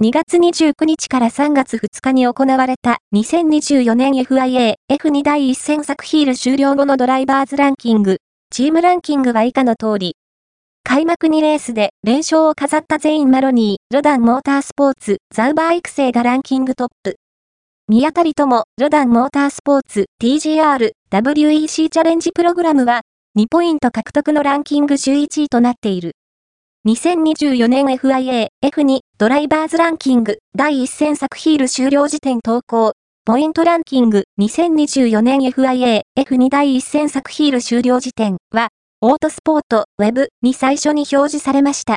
2月29日から3月2日に行われた2024年 FIA F2 第1戦作ヒール終了後のドライバーズランキング、チームランキングは以下の通り。開幕2レースで連勝を飾ったゼイン・マロニー、ロダン・モータースポーツ、ザウバー育成がランキングトップ。宮たりとも、ロダン・モータースポーツ、TGR、WEC チャレンジプログラムは、2ポイント獲得のランキング11位となっている。2024年 FIA F2 ドライバーズランキング第1戦作ヒール終了時点投稿ポイントランキング2024年 FIA F2 第1戦作ヒール終了時点はオートスポート Web に最初に表示されました。